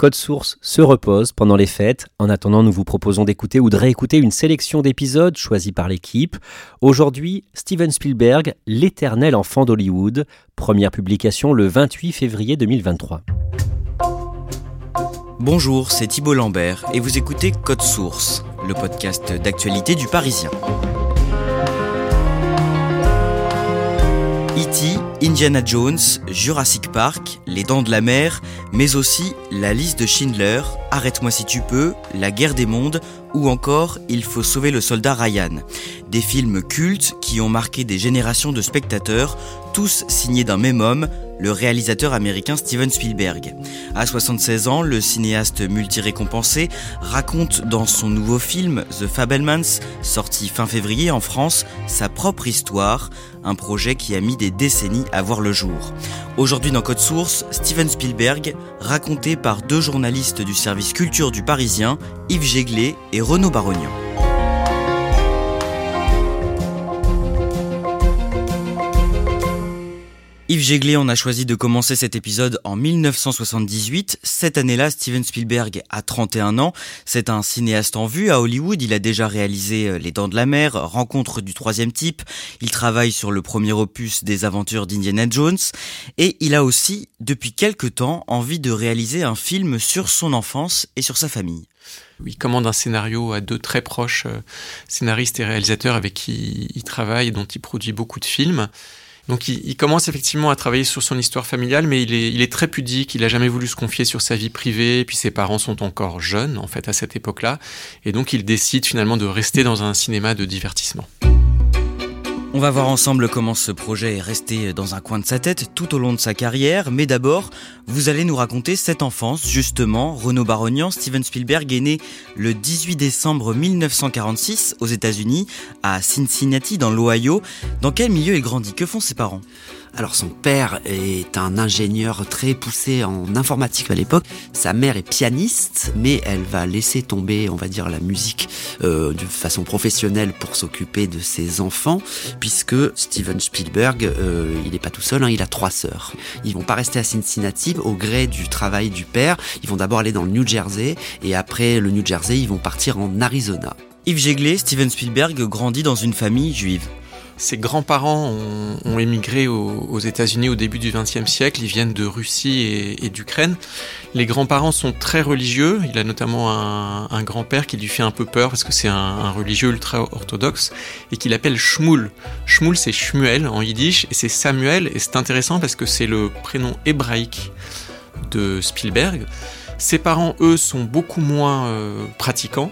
Code Source se repose pendant les fêtes. En attendant, nous vous proposons d'écouter ou de réécouter une sélection d'épisodes choisis par l'équipe. Aujourd'hui, Steven Spielberg, L'éternel enfant d'Hollywood, première publication le 28 février 2023. Bonjour, c'est Thibault Lambert et vous écoutez Code Source, le podcast d'actualité du Parisien. E.T., Indiana Jones, Jurassic Park, Les Dents de la Mer, mais aussi La liste de Schindler, Arrête-moi si tu peux, La guerre des mondes ou encore Il faut sauver le soldat Ryan. Des films cultes qui ont marqué des générations de spectateurs, tous signés d'un même homme, le réalisateur américain Steven Spielberg. À 76 ans, le cinéaste multi-récompensé raconte dans son nouveau film The Fabelmans, sorti fin février en France, sa propre histoire, un projet qui a mis des décennies à voir le jour. Aujourd'hui dans Code Source, Steven Spielberg, raconté par deux journalistes du service culture du Parisien, Yves Jéglet et Renaud Barognan. Yves Jéglet, on a choisi de commencer cet épisode en 1978. Cette année-là, Steven Spielberg a 31 ans. C'est un cinéaste en vue à Hollywood. Il a déjà réalisé euh, Les Dents de la Mer, Rencontre du troisième type. Il travaille sur le premier opus des aventures d'Indiana Jones. Et il a aussi, depuis quelque temps, envie de réaliser un film sur son enfance et sur sa famille. Il commande un scénario à deux très proches euh, scénaristes et réalisateurs avec qui il travaille et dont il produit beaucoup de films. Donc il, commence effectivement à travailler sur son histoire familiale, mais il est, très pudique, il n'a jamais voulu se confier sur sa vie privée, puis ses parents sont encore jeunes en fait à cette époque-là, et donc il décide finalement de rester dans un cinéma de divertissement. On va voir ensemble comment ce projet est resté dans un coin de sa tête tout au long de sa carrière, mais d'abord, vous allez nous raconter cette enfance, justement. Renaud Barognan, Steven Spielberg est né le 18 décembre 1946 aux États-Unis, à Cincinnati, dans l'Ohio. Dans quel milieu il grandit Que font ses parents? Alors son père est un ingénieur très poussé en informatique à l'époque. Sa mère est pianiste, mais elle va laisser tomber, on va dire, la musique euh, de façon professionnelle pour s'occuper de ses enfants, puisque Steven Spielberg, euh, il n'est pas tout seul, hein, il a trois sœurs. Ils vont pas rester à Cincinnati au gré du travail du père. Ils vont d'abord aller dans le New Jersey, et après le New Jersey, ils vont partir en Arizona. Yves Jéglet, Steven Spielberg grandit dans une famille juive. Ses grands-parents ont, émigré aux, États-Unis au début du XXe siècle. Ils viennent de Russie et, d'Ukraine. Les grands-parents sont très religieux. Il a notamment un, grand-père qui lui fait un peu peur parce que c'est un, religieux ultra-orthodoxe et qu'il appelle Shmuel. Shmuel, c'est Shmuel en yiddish et c'est Samuel. Et c'est intéressant parce que c'est le prénom hébraïque de Spielberg. Ses parents, eux, sont beaucoup moins euh, pratiquants.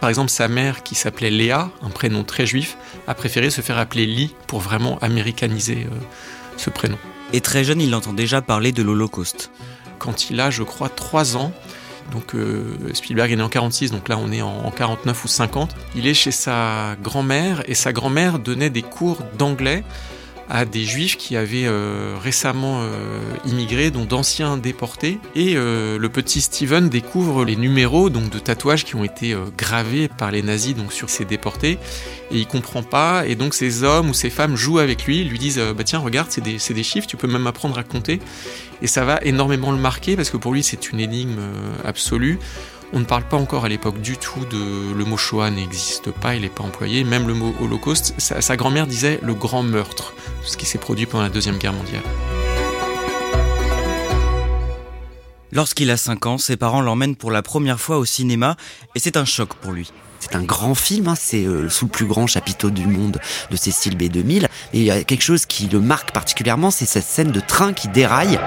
Par exemple, sa mère, qui s'appelait Léa, un prénom très juif, a préféré se faire appeler Lee pour vraiment américaniser euh, ce prénom. Et très jeune, il entend déjà parler de l'Holocauste. Quand il a, je crois, 3 ans, donc euh, Spielberg est né en 46, donc là on est en 49 ou 50, il est chez sa grand-mère et sa grand-mère donnait des cours d'anglais à des juifs qui avaient euh, récemment euh, immigré, dont d'anciens déportés. Et euh, le petit Steven découvre les numéros donc de tatouages qui ont été gravés par les nazis donc sur ces déportés. Et il comprend pas. Et donc ces hommes ou ces femmes jouent avec lui, lui disent bah tiens regarde c'est des, des, chiffres, tu peux même apprendre à compter. Et ça va énormément le marquer parce que pour lui c'est une énigme absolue. On ne parle pas encore à l'époque du tout de le mot Shoah n'existe pas, il n'est pas employé. Même le mot Holocauste, sa, grand-mère disait le grand meurtre, ce qui s'est produit pendant la Deuxième Guerre mondiale. Lorsqu'il a 5 ans, ses parents l'emmènent pour la première fois au cinéma et c'est un choc pour lui. C'est un grand film, hein, c'est euh, sous le plus grand chapiteau du monde de Cécile B2000. Et il y a quelque chose qui le marque particulièrement, c'est cette scène de train qui déraille.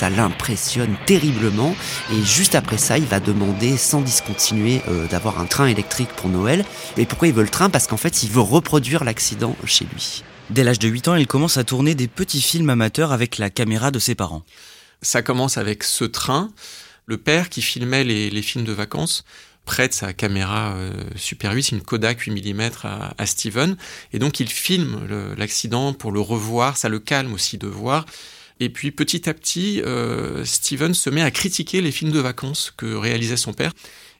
Ça l'impressionne terriblement et juste après ça, il va demander sans discontinuer euh, d'avoir un train électrique pour Noël. Et pourquoi il veut le train? Parce qu'en fait, il veut reproduire l'accident chez lui. Dès l'âge de 8 ans, il commence à tourner des petits films amateurs avec la caméra de ses parents. Ça commence avec ce train. Le père qui filmait les, films de vacances prête sa caméra euh, Super 8, une Kodak 8 mm à, Steven, et donc il filme l'accident pour le revoir, ça le calme aussi de voir. Et puis petit à petit, euh, Steven se met à critiquer les films de vacances que réalisait son père.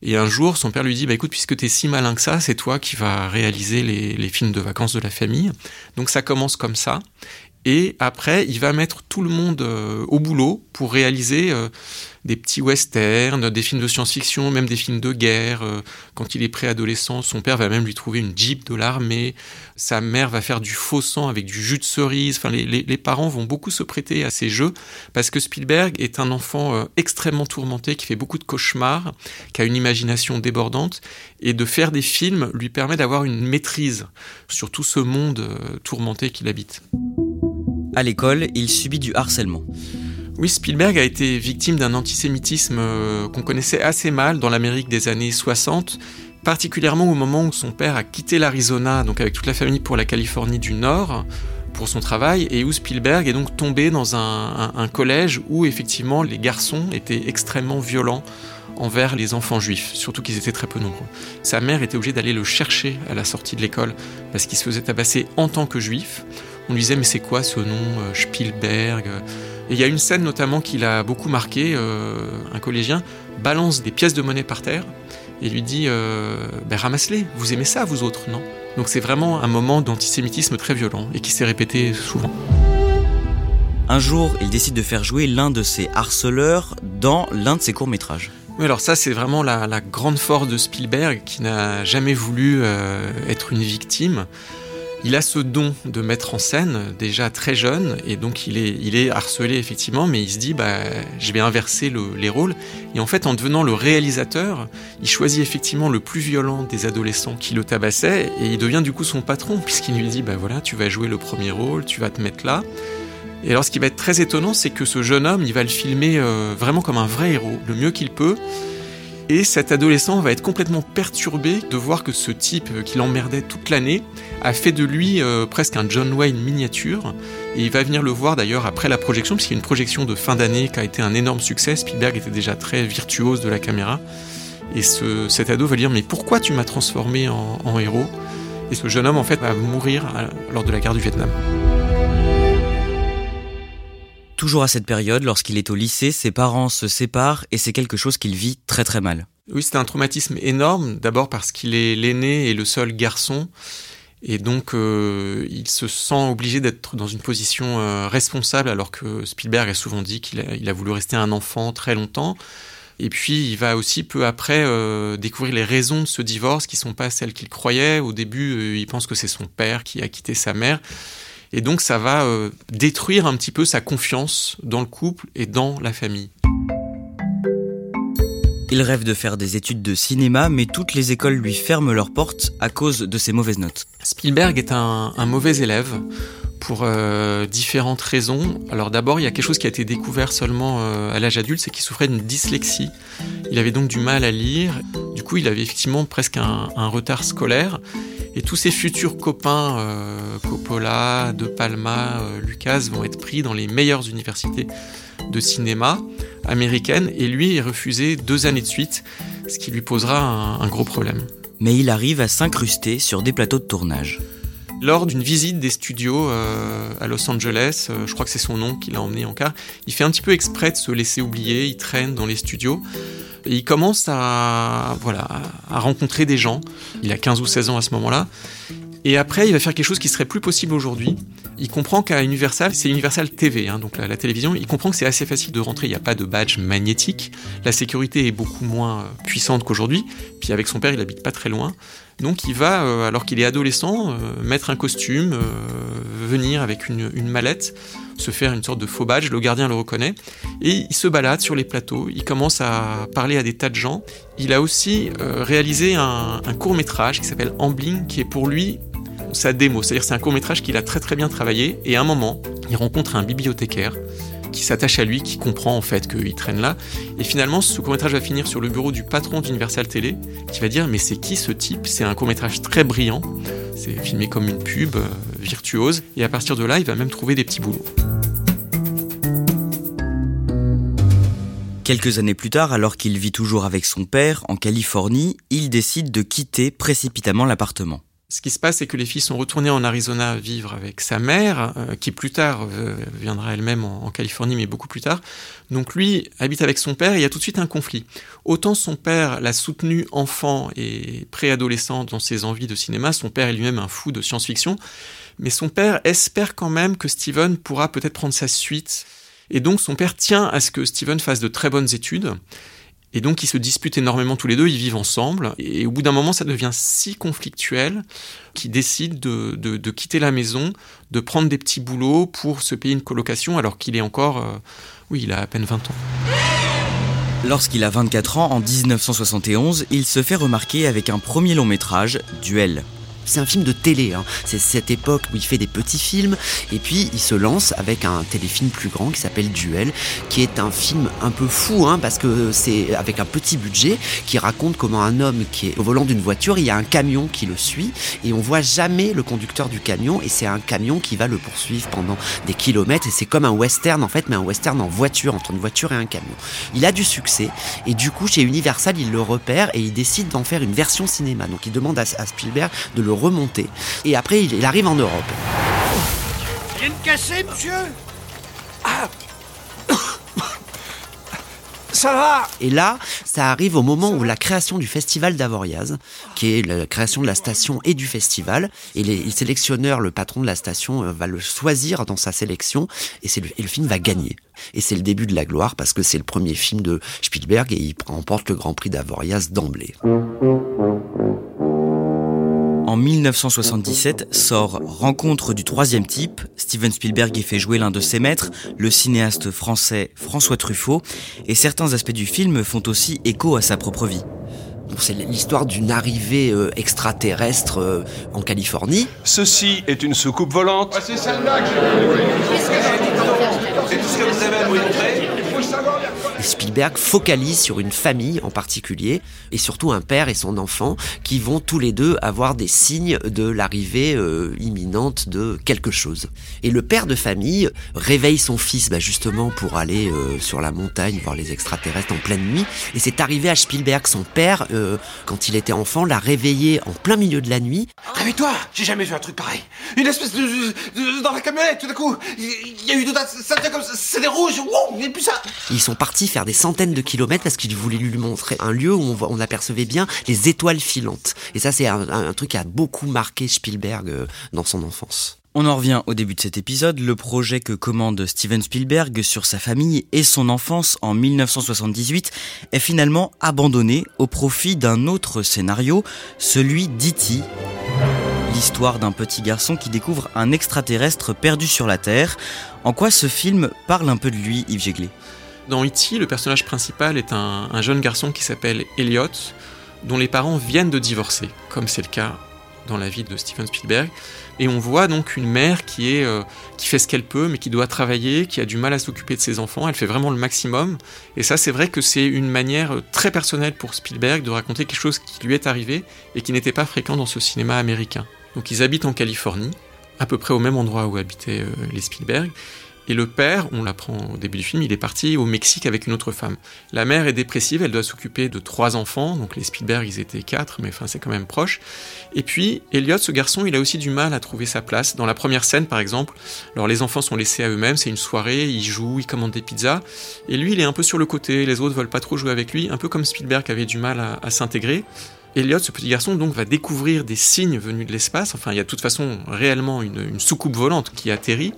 Et un jour, son père lui dit, bah écoute, puisque t'es si malin que ça, c'est toi qui vas réaliser les, films de vacances de la famille. Donc ça commence comme ça. Et après, il va mettre tout le monde euh, au boulot pour réaliser euh, des petits westerns, des films de science-fiction, même des films de guerre. Euh, quand il est préadolescent, son père va même lui trouver une jeep de l'armée. Sa mère va faire du faux sang avec du jus de cerise. Enfin, les, les, les parents vont beaucoup se prêter à ces jeux parce que Spielberg est un enfant extrêmement tourmenté, qui fait beaucoup de cauchemars, qui a une imagination débordante. Et de faire des films lui permet d'avoir une maîtrise sur tout ce monde tourmenté qu'il habite. À l'école, il subit du harcèlement. Oui, Spielberg a été victime d'un antisémitisme euh, qu'on connaissait assez mal dans l'Amérique des années 60, particulièrement au moment où son père a quitté l'Arizona, donc avec toute la famille pour la Californie du Nord, pour son travail, et où Spielberg est donc tombé dans un, un collège où effectivement les garçons étaient extrêmement violents envers les enfants juifs, surtout qu'ils étaient très peu nombreux. Sa mère était obligée d'aller le chercher à la sortie de l'école parce qu'il se faisait tabasser en tant que juif. On lui disait mais c'est quoi ce nom euh, Spielberg? Et il y a une scène notamment qui l'a beaucoup marqué, euh, un collégien balance des pièces de monnaie par terre et lui dit euh, ben, ramasse-les, vous aimez ça vous autres, non? Donc c'est vraiment un moment d'antisémitisme très violent et qui s'est répété souvent. Un jour, il décide de faire jouer l'un de ses harceleurs dans l'un de ses courts-métrages. Oui, alors ça, c'est vraiment la, grande force de Spielberg qui n'a jamais voulu être une victime. Il a ce don de mettre en scène déjà très jeune et donc il est, il est harcelé effectivement, mais il se dit bah, je vais inverser les rôles. Et en fait, en devenant le réalisateur, il choisit effectivement le plus violent des adolescents qui le tabassaient et il devient du coup son patron puisqu'il lui dit bah voilà, tu vas jouer le premier rôle, tu vas te mettre là. Et alors ce qui va être très étonnant, c'est que ce jeune homme, il va le filmer euh, vraiment comme un vrai héros, le mieux qu'il peut. Et cet adolescent va être complètement perturbé de voir que ce type euh, qui l'emmerdait toute l'année a fait de lui euh, presque un John Wayne miniature. Et il va venir le voir d'ailleurs après la projection, puisqu'il y a une projection de fin d'année qui a été un énorme succès. Spielberg était déjà très virtuose de la caméra. Et ce, cet ado va dire Mais pourquoi tu m'as transformé en, héros? Et ce jeune homme en fait va mourir lors de la guerre du Vietnam. Toujours à cette période, lorsqu'il est au lycée, ses parents se séparent et c'est quelque chose qu'il vit très très mal. Oui, c'est un traumatisme énorme, d'abord parce qu'il est l'aîné et le seul garçon, et donc euh, il se sent obligé d'être dans une position euh, responsable, alors que Spielberg a souvent dit qu'il a, voulu rester un enfant très longtemps. Et puis il va aussi peu après euh, découvrir les raisons de ce divorce qui sont pas celles qu'il croyait. Au début, il pense que c'est son père qui a quitté sa mère. Et donc ça va euh, détruire un petit peu sa confiance dans le couple et dans la famille. Il rêve de faire des études de cinéma, mais toutes les écoles lui ferment leurs portes à cause de ses mauvaises notes. Spielberg est un, mauvais élève pour euh, différentes raisons. Alors d'abord, il y a quelque chose qui a été découvert seulement euh, à l'âge adulte, c'est qu'il souffrait d'une dyslexie. Il avait donc du mal à lire. Du coup, il avait effectivement presque un, retard scolaire. Et tous ses futurs copains, euh, Coppola, De Palma, Lucas, vont être pris dans les meilleures universités de cinéma américaines, et lui est refusé deux années de suite, ce qui lui posera un, gros problème. Mais il arrive à s'incruster sur des plateaux de tournage. Lors d'une visite des studios euh, à Los Angeles, je crois que c'est son nom qui l'a emmené en car, il fait un petit peu exprès de se laisser oublier, il traîne dans les studios. Il commence à rencontrer des gens. Il a 15 ou 16 ans à ce moment-là. Et après, il va faire quelque chose qui serait plus possible aujourd'hui. Il comprend qu'à Universal, c'est Universal TV, hein, donc la, télévision, il comprend que c'est assez facile de rentrer, il n'y a pas de badge magnétique, la sécurité est beaucoup moins puissante qu'aujourd'hui, puis avec son père, il habite pas très loin, donc il va, euh, alors qu'il est adolescent, euh, mettre un costume, euh, venir avec une, mallette, se faire une sorte de faux badge, le gardien le reconnaît, et il se balade sur les plateaux, il commence à parler à des tas de gens. Il a aussi réalisé un, un court métrage qui s'appelle Ambling, qui est pour lui sa démo, c'est-à-dire c'est un court métrage qu'il a très très bien travaillé, et à un moment, il rencontre un bibliothécaire qui s'attache à lui, qui comprend en fait qu'il traîne là. Et finalement, ce court-métrage va finir sur le bureau du patron d'Universal Télé, qui va dire Mais c'est qui ce type? C'est un court-métrage très brillant, c'est filmé comme une pub, euh, virtuose, et à partir de là, il va même trouver des petits boulots. Quelques années plus tard, alors qu'il vit toujours avec son père en Californie, il décide de quitter précipitamment l'appartement ce qui se passe, c'est que les filles sont retournées en Arizona vivre avec sa mère, euh, qui plus tard euh, viendra elle-même en, Californie, mais beaucoup plus tard. Donc lui habite avec son père et il y a tout de suite un conflit. Autant son père l'a soutenu enfant et préadolescent dans ses envies de cinéma, son père est lui-même un fou de science-fiction, mais son père espère quand même que Steven pourra peut-être prendre sa suite. Et donc son père tient à ce que Steven fasse de très bonnes études. Et donc ils se disputent énormément tous les deux, ils vivent ensemble, et au bout d'un moment ça devient si conflictuel qu'ils décident de, quitter la maison, de prendre des petits boulots pour se payer une colocation alors qu'il est encore... Euh, oui, il a à peine 20 ans. Lorsqu'il a 24 ans, en 1971, il se fait remarquer avec un premier long métrage, Duel. C'est un film de télé. Hein. C'est cette époque où il fait des petits films et puis il se lance avec un téléfilm plus grand qui s'appelle Duel, qui est un film un peu fou hein, parce que c'est avec un petit budget qui raconte comment un homme qui est au volant d'une voiture, il y a un camion qui le suit et on voit jamais le conducteur du camion et c'est un camion qui va le poursuivre pendant des kilomètres et c'est comme un western en fait, mais un western en voiture entre une voiture et un camion. Il a du succès et du coup chez Universal il le repère et il décide d'en faire une version cinéma. Donc il demande à, Spielberg de le remonter. Et après, il, arrive en Europe. Rien de cassé, monsieur Ah ça va Et là, ça arrive au moment où la création du festival d'Avoriaz, qui est la création de la station et du festival, et les, sélectionneurs, le patron de la station, euh, va le choisir dans sa sélection, et, le, et le film va gagner. Et c'est le début de la gloire, parce que c'est le premier film de Spielberg, et il remporte le Grand Prix d'Avoriaz d'emblée. En 1977 sort Rencontre du troisième type. Steven Spielberg y fait jouer l'un de ses maîtres, le cinéaste français François Truffaut, et certains aspects du film font aussi écho à sa propre vie. C'est l'histoire d'une arrivée euh, extraterrestre euh, en Californie. Ceci est une soucoupe volante. c'est celle-là que C'est tout ce que vous avez à montrer et Spielberg focalise sur une famille en particulier, et surtout un père et son enfant, qui vont tous les deux avoir des signes de l'arrivée euh, imminente de quelque chose. Et le père de famille réveille son fils bah, justement pour aller euh, sur la montagne voir les extraterrestres en pleine nuit, et c'est arrivé à Spielberg, son père, euh, quand il était enfant, l'a réveillé en plein milieu de la nuit. Réveille-toi J'ai jamais vu un truc pareil. Une espèce de... dans la camionnette, tout d'un coup, il y a eu de... ça comme c'est des rouges, wow, et puis ça... Ils sont partis faire des centaines de kilomètres parce qu'il voulait lui montrer un lieu où on, apercevait bien les étoiles filantes. Et ça, c'est un, truc qui a beaucoup marqué Spielberg euh, dans son enfance. On en revient au début de cet épisode, le projet que commande Steven Spielberg sur sa famille et son enfance en 1978 est finalement abandonné au profit d'un autre scénario, celui d'E.T. L'histoire d'un petit garçon qui découvre un extraterrestre perdu sur la Terre. En quoi ce film parle un peu de lui, Yves Jéglé dans E.T., le personnage principal est un, jeune garçon qui s'appelle Elliot, dont les parents viennent de divorcer, comme c'est le cas dans la vie de Steven Spielberg. Et on voit donc une mère qui, est, euh, qui fait ce qu'elle peut, mais qui doit travailler, qui a du mal à s'occuper de ses enfants. Elle fait vraiment le maximum. Et ça, c'est vrai que c'est une manière très personnelle pour Spielberg de raconter quelque chose qui lui est arrivé et qui n'était pas fréquent dans ce cinéma américain. Donc ils habitent en Californie, à peu près au même endroit où habitaient euh, les Spielberg. Et le père, on l'apprend au début du film, il est parti au Mexique avec une autre femme. La mère est dépressive, elle doit s'occuper de trois enfants, donc les Spielberg, ils étaient quatre, mais enfin c'est quand même proche. Et puis, Elliot, ce garçon, il a aussi du mal à trouver sa place. Dans la première scène, par exemple, alors les enfants sont laissés à eux-mêmes, c'est une soirée, ils jouent, ils commandent des pizzas, et lui, il est un peu sur le côté, les autres veulent pas trop jouer avec lui, un peu comme Spielberg avait du mal à, s'intégrer. Elliot, ce petit garçon, donc, va découvrir des signes venus de l'espace. Enfin, il y a de toute façon réellement une soucoupe volante qui atterrit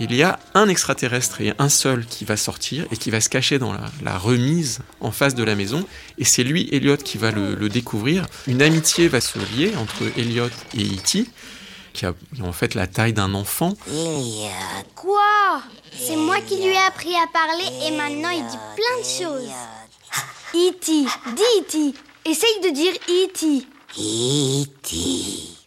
il y a un extraterrestre et un seul qui va sortir et qui va se cacher dans la, remise en face de la maison. Et c'est lui, Elliot, qui va le, découvrir. Une amitié va se lier entre Elliot et E.T., qui a en fait la taille d'un enfant. Quoi? C'est moi qui lui ai appris à parler et maintenant il dit plein de choses. E.T., dis E.T., essaye de dire E.T. E.T.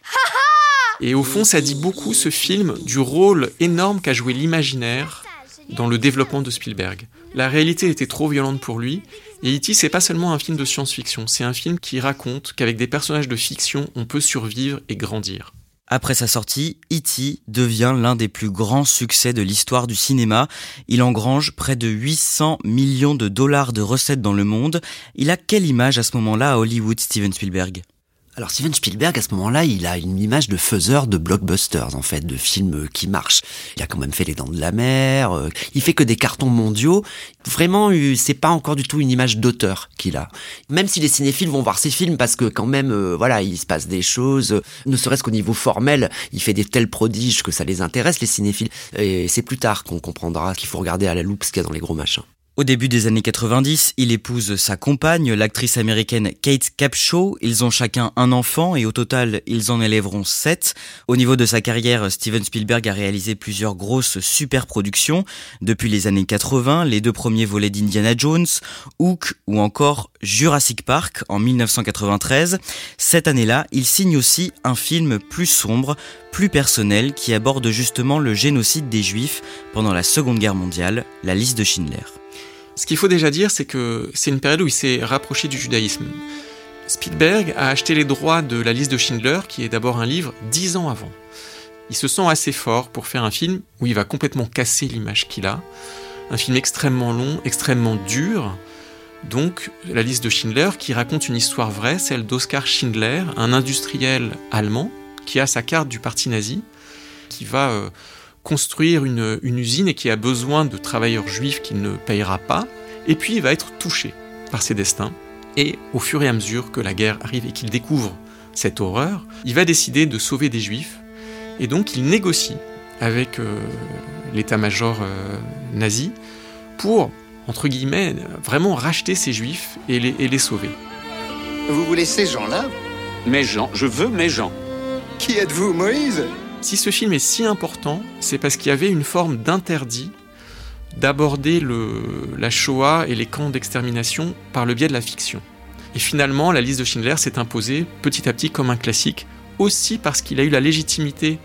Et au fond, ça dit beaucoup ce film du rôle énorme qu'a joué l'imaginaire dans le développement de Spielberg. La réalité était trop violente pour lui, et E.T. c'est pas seulement un film de science-fiction, c'est un film qui raconte qu'avec des personnages de fiction, on peut survivre et grandir. Après sa sortie, E.T. devient l'un des plus grands succès de l'histoire du cinéma. Il engrange près de 800 millions de dollars de recettes dans le monde. Il a quelle image à ce moment-là à Hollywood, Steven Spielberg? Alors Steven Spielberg, à ce moment-là, il a une image de faiseur de blockbusters, en fait, de films qui marchent. Il a quand même fait Les Dents de la Mer, euh, il fait que des cartons mondiaux. Vraiment, euh, c'est pas encore du tout une image d'auteur qu'il a. Même si les cinéphiles vont voir ses films, parce que quand même, euh, voilà, il se passe des choses, ne serait-ce qu'au niveau formel, il fait des tels prodiges que ça les intéresse, les cinéphiles. Et c'est plus tard qu'on comprendra qu'il faut regarder à la loupe ce qu'il y a dans les gros machins. Au début des années 90, il épouse sa compagne, l'actrice américaine Kate Capshaw. Ils ont chacun un enfant et au total, ils en élèveront sept. Au niveau de sa carrière, Steven Spielberg a réalisé plusieurs grosses super productions. Depuis les années 80, les deux premiers volets d'Indiana Jones, Hook ou encore Jurassic Park en 1993. Cette année-là, il signe aussi un film plus sombre, plus personnel qui aborde justement le génocide des Juifs pendant la Seconde Guerre mondiale, la liste de Schindler. Ce qu'il faut déjà dire, c'est que c'est une période où il s'est rapproché du judaïsme. Spielberg a acheté les droits de la liste de Schindler, qui est d'abord un livre, dix ans avant. Il se sent assez fort pour faire un film où il va complètement casser l'image qu'il a. Un film extrêmement long, extrêmement dur. Donc, la liste de Schindler, qui raconte une histoire vraie, celle d'Oskar Schindler, un industriel allemand, qui a sa carte du parti nazi, qui va euh, construire une, usine et qui a besoin de travailleurs juifs qu'il ne payera pas, et puis il va être touché par ses destins. Et au fur et à mesure que la guerre arrive et qu'il découvre cette horreur, il va décider de sauver des juifs, et donc il négocie avec euh, l'état-major euh, nazi pour, entre guillemets, vraiment racheter ces juifs et les, et les sauver. Vous voulez ces gens-là? Mes gens, je veux mes gens. Qui êtes-vous, Moïse? Si ce film est si important, c'est parce qu'il y avait une forme d'interdit d'aborder la Shoah et les camps d'extermination par le biais de la fiction. Et finalement, la liste de Schindler s'est imposée petit à petit comme un classique, aussi parce qu'il a eu la légitimité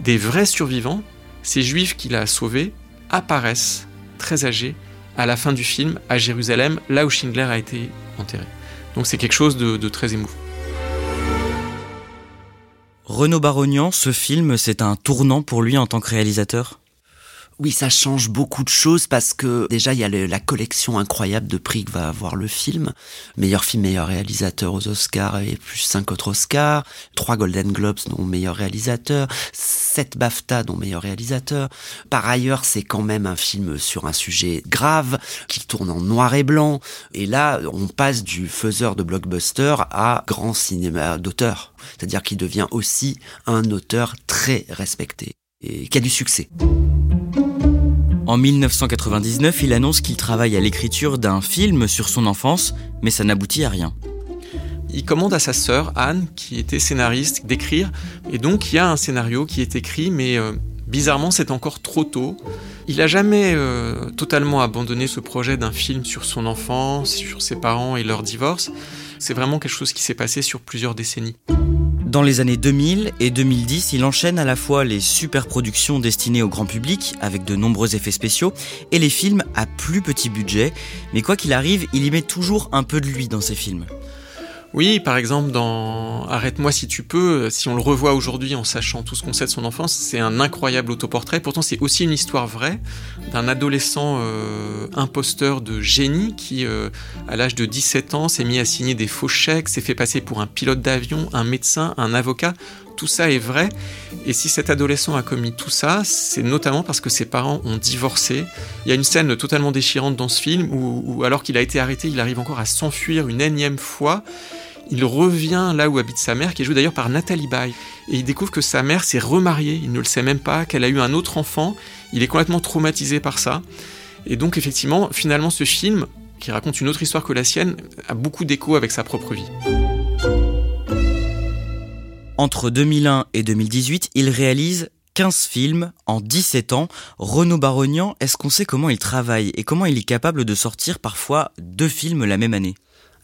des vrais survivants, ces juifs qu'il a sauvés, apparaissent très âgés à la fin du film à Jérusalem, là où Schindler a été enterré. Donc c'est quelque chose de très émouvant. Renaud Barognan, ce film, c'est un tournant pour lui en tant que réalisateur? Oui, ça change beaucoup de choses parce que déjà il y a la collection incroyable de prix que va avoir le film. Meilleur film, meilleur réalisateur aux Oscars et plus cinq autres Oscars. Trois Golden Globes dont meilleur réalisateur. Sept BAFTA dont meilleur réalisateur. Par ailleurs, c'est quand même un film sur un sujet grave qui tourne en noir et blanc. Et là, on passe du faiseur de blockbuster à grand cinéma d'auteur. C'est-à-dire qu'il devient aussi un auteur très respecté et qui a du succès. En 1999, il annonce qu'il travaille à l'écriture d'un film sur son enfance, mais ça n'aboutit à rien. Il commande à sa sœur, Anne, qui était scénariste, d'écrire, et donc il y a un scénario qui est écrit, mais euh, bizarrement c'est encore trop tôt. Il n'a jamais euh, totalement abandonné ce projet d'un film sur son enfance, sur ses parents et leur divorce. C'est vraiment quelque chose qui s'est passé sur plusieurs décennies. Dans les années 2000 et 2010, il enchaîne à la fois les super productions destinées au grand public, avec de nombreux effets spéciaux, et les films à plus petit budget, mais quoi qu'il arrive, il y met toujours un peu de lui dans ses films. Oui, par exemple, dans Arrête-moi si tu peux, si on le revoit aujourd'hui en sachant tout ce qu'on sait de son enfance, c'est un incroyable autoportrait. Pourtant, c'est aussi une histoire vraie d'un adolescent euh, imposteur de génie qui, euh, à l'âge de 17 ans, s'est mis à signer des faux chèques, s'est fait passer pour un pilote d'avion, un médecin, un avocat. Tout ça est vrai. Et si cet adolescent a commis tout ça, c'est notamment parce que ses parents ont divorcé. Il y a une scène totalement déchirante dans ce film où alors qu'il a été arrêté, il arrive encore à s'enfuir une énième fois il revient là où habite sa mère, qui est jouée d'ailleurs par Nathalie Baye. Et il découvre que sa mère s'est remariée, il ne le sait même pas, qu'elle a eu un autre enfant. Il est complètement traumatisé par ça. Et donc effectivement, finalement, ce film, qui raconte une autre histoire que la sienne, a beaucoup d'écho avec sa propre vie. Entre 2001 et 2018, il réalise 15 films en 17 ans. Renaud Barognan, est-ce qu'on sait comment il travaille et comment il est capable de sortir parfois deux films la même année?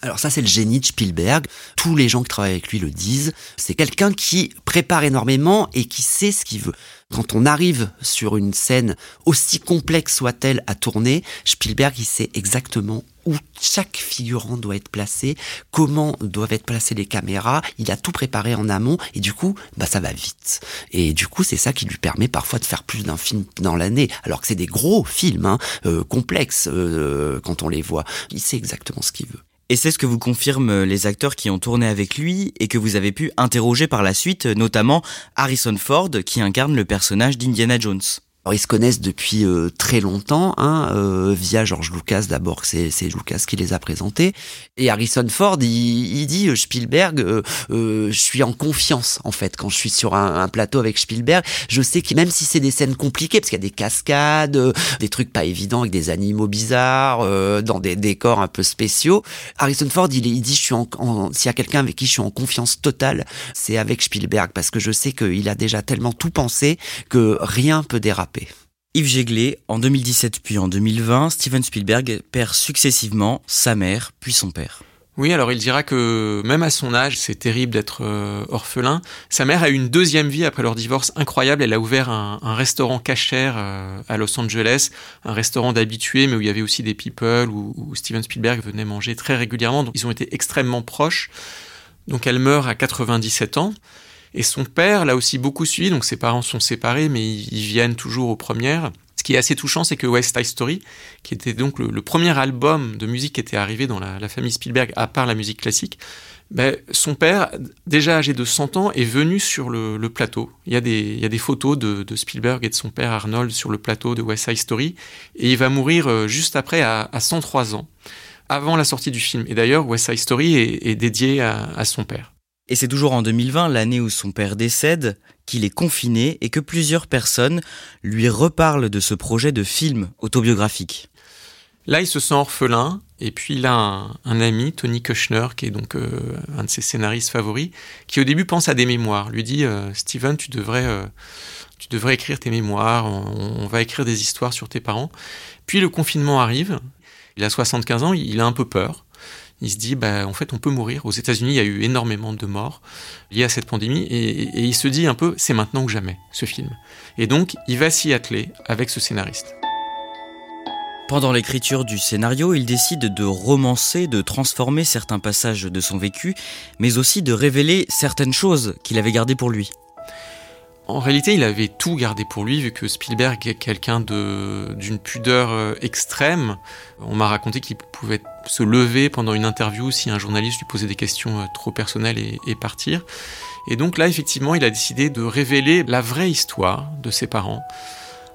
Alors ça, c'est le génie de Spielberg. Tous les gens qui travaillent avec lui le disent. C'est quelqu'un qui prépare énormément et qui sait ce qu'il veut. Quand on arrive sur une scène aussi complexe soit-elle à tourner, Spielberg, il sait exactement où chaque figurant doit être placé, comment doivent être placées les caméras. Il a tout préparé en amont et du coup, bah ça va vite. Et du coup, c'est ça qui lui permet parfois de faire plus d'un film dans l'année, alors que c'est des gros films hein, euh, complexes euh, quand on les voit. Il sait exactement ce qu'il veut. Et c'est ce que vous confirment les acteurs qui ont tourné avec lui et que vous avez pu interroger par la suite, notamment Harrison Ford qui incarne le personnage d'Indiana Jones. Alors, ils se connaissent depuis euh, très longtemps, hein, euh, via George Lucas d'abord, c'est Lucas qui les a présentés. Et Harrison Ford, il, il dit euh, Spielberg, je suis en confiance en fait quand je suis sur un, plateau avec Spielberg. Je sais que même si c'est des scènes compliquées, parce qu'il y a des cascades, des trucs pas évidents avec des animaux bizarres, dans des décors un peu spéciaux, Harrison Ford, il, il dit je suis en s'il y a quelqu'un avec qui je suis en confiance totale, c'est avec Spielberg parce que je sais qu'il a déjà tellement tout pensé que rien peut déraper. Yves Jéglé, en 2017 puis en 2020, Steven Spielberg perd successivement sa mère puis son père. Oui, alors il dira que même à son âge, c'est terrible d'être euh, orphelin. Sa mère a eu une deuxième vie après leur divorce incroyable. Elle a ouvert un, restaurant cachère euh, à Los Angeles, un restaurant d'habitués, mais où il y avait aussi des people, où, où, Steven Spielberg venait manger très régulièrement. Donc ils ont été extrêmement proches. Donc elle meurt à 97 ans. Et son père l'a aussi beaucoup suivi, donc ses parents sont séparés, mais ils, viennent toujours aux premières. Ce qui est assez touchant, c'est que West Side Story, qui était donc le, premier album de musique qui était arrivé dans la, famille Spielberg, à part la musique classique, ben, son père, déjà âgé de 100 ans, est venu sur le, plateau. Il y, a des, photos de, Spielberg et de son père Arnold sur le plateau de West Side Story, et il va mourir euh, juste après à, 103 ans, avant la sortie du film. Et d'ailleurs, West Side Story est, dédié à son père. Et c'est toujours en 2020, l'année où son père décède, qu'il est confiné et que plusieurs personnes lui reparlent de ce projet de film autobiographique. Là, il se sent orphelin, et puis il a un, ami, Tony Kushner, qui est donc euh, un de ses scénaristes favoris, qui au début pense à des mémoires. Lui dit euh, Steven, tu devrais, euh, tu devrais écrire tes mémoires, on, va écrire des histoires sur tes parents. Puis le confinement arrive, il a 75 ans, il a un peu peur il se dit, bah, en fait, on peut mourir. Aux États-Unis, il y a eu énormément de morts liées à cette pandémie, et, il se dit un peu, c'est maintenant que jamais, ce film. Et donc, il va s'y atteler avec ce scénariste. Pendant l'écriture du scénario, il décide de romancer, de transformer certains passages de son vécu, mais aussi de révéler certaines choses qu'il avait gardées pour lui. En réalité, il avait tout gardé pour lui, vu que Spielberg est quelqu'un d'une pudeur euh, extrême. On m'a raconté qu'il pouvait se lever pendant une interview si un journaliste lui posait des questions euh, trop personnelles et, partir. Et donc là, effectivement, il a décidé de révéler la vraie histoire de ses parents.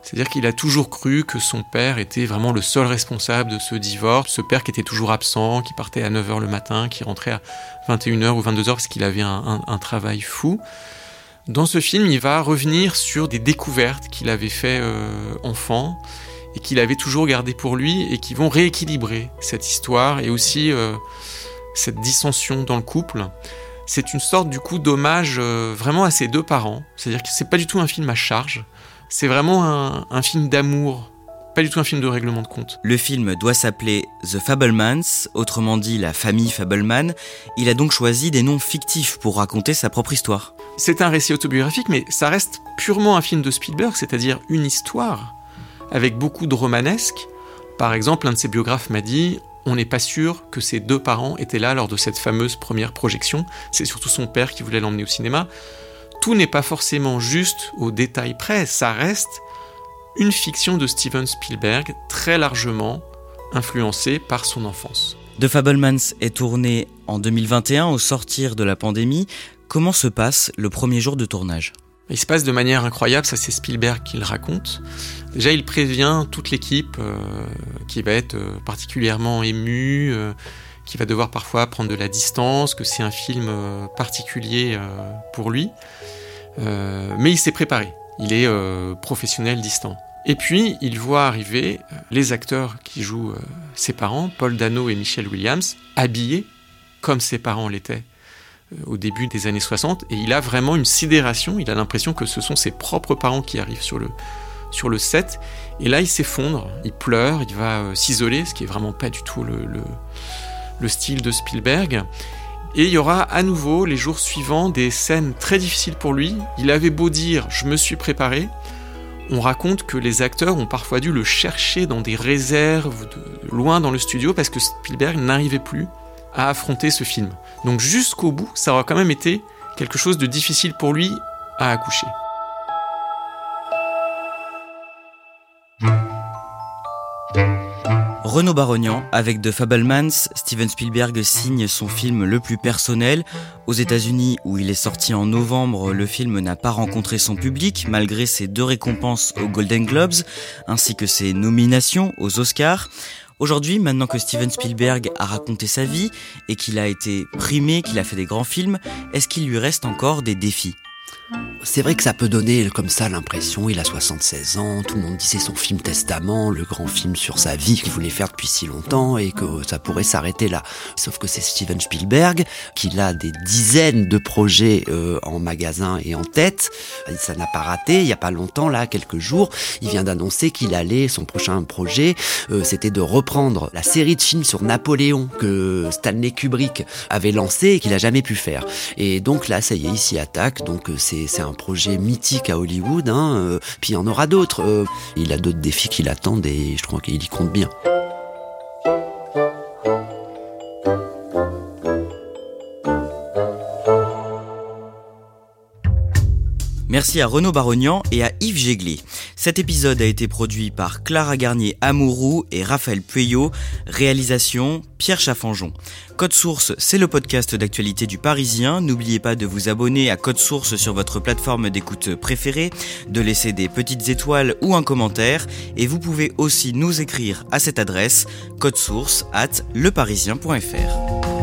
C'est-à-dire qu'il a toujours cru que son père était vraiment le seul responsable de ce divorce. Ce père qui était toujours absent, qui partait à 9h le matin, qui rentrait à 21h ou 22h parce qu'il avait un travail fou. Dans ce film, il va revenir sur des découvertes qu'il avait fait euh, enfant et qu'il avait toujours gardé pour lui et qui vont rééquilibrer cette histoire et aussi euh, cette dissension dans le couple. C'est une sorte du coup d'hommage euh, vraiment à ses deux parents. C'est-à-dire que c'est pas du tout un film à charge. C'est vraiment un, un film d'amour pas du tout un film de règlement de compte. Le film doit s'appeler The Fablemans, autrement dit la famille Fableman. Il a donc choisi des noms fictifs pour raconter sa propre histoire. C'est un récit autobiographique, mais ça reste purement un film de Spielberg, c'est-à-dire une histoire, avec beaucoup de romanesque. Par exemple, un de ses biographes m'a dit on n'est pas sûr que ses deux parents étaient là lors de cette fameuse première projection. C'est surtout son père qui voulait l'emmener au cinéma. Tout n'est pas forcément juste au détail près, ça reste une fiction de Steven Spielberg très largement influencée par son enfance. The Fablemans est tourné en 2021 au sortir de la pandémie. Comment se passe le premier jour de tournage? Il se passe de manière incroyable, ça c'est Spielberg qui le raconte. Déjà, il prévient toute l'équipe euh, qui va être euh, particulièrement émue, euh, qu'il va devoir parfois prendre de la distance, que c'est un film particulier pour lui. Mais il s'est préparé, il est professionnel distant. Et puis, il voit arriver les acteurs qui jouent ses parents, Paul Dano et Michelle Williams, habillés comme ses parents l'étaient au début des années 60, et il a vraiment une sidération, il a l'impression que ce sont ses propres parents qui arrivent sur le, sur le set, et là il s'effondre, il pleure, il va s'isoler, ce qui est vraiment pas du tout le, le style de Spielberg. Et il y aura à nouveau les jours suivants des scènes très difficiles pour lui. Il avait beau dire je me suis préparé, on raconte que les acteurs ont parfois dû le chercher dans des réserves, loin dans le studio, parce que Spielberg n'arrivait plus à affronter ce film. Donc jusqu'au bout, ça aura quand même été quelque chose de difficile pour lui à accoucher. Renaud Barognan, avec The Fablemans, Steven Spielberg signe son film le plus personnel. Aux États-Unis, où il est sorti en novembre, le film n'a pas rencontré son public, malgré ses deux récompenses aux Golden Globes, ainsi que ses nominations aux Oscars. Aujourd'hui, maintenant que Steven Spielberg a raconté sa vie et qu'il a été primé, qu'il a fait des grands films, est-ce qu'il lui reste encore des défis? C'est vrai que ça peut donner comme ça l'impression, il a 76 ans, tout le monde disait son film Testament, le grand film sur sa vie qu'il voulait faire depuis si longtemps et que ça pourrait s'arrêter là. Sauf que c'est Steven Spielberg, qu'il a des dizaines de projets euh, en magasin et en tête. Ça n'a pas raté, il n'y a pas longtemps, là, quelques jours, il vient d'annoncer qu'il allait, son prochain projet, euh, c'était de reprendre la série de films sur Napoléon que Stanley Kubrick avait lancé et qu'il a jamais pu faire. Et donc là, ça y est, il s'y attaque, donc euh, c'est un projet mythique à Hollywood, hein, euh, puis il y en aura d'autres. Euh, il a d'autres défis qui l'attendent et je crois qu'il y compte bien. Merci à Renaud Barognan et à Yves Jéglé. Cet épisode a été produit par Clara Garnier Amourou et Raphaël Pueyo. Réalisation Pierre Chaffanjon. Code Source, c'est le podcast d'actualité du Parisien. N'oubliez pas de vous abonner à Code Source sur votre plateforme d'écoute préférée, de laisser des petites étoiles ou un commentaire. Et vous pouvez aussi nous écrire à cette adresse, source at leparisien.fr.